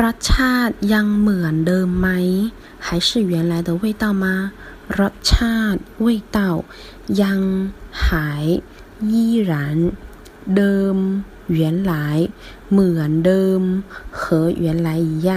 รสชาติยังเหมือนเดิมไหม还是原来的味道吗รสชาติ味道ยังหาย依然เดิม原来เหมือนเดิม和原来一样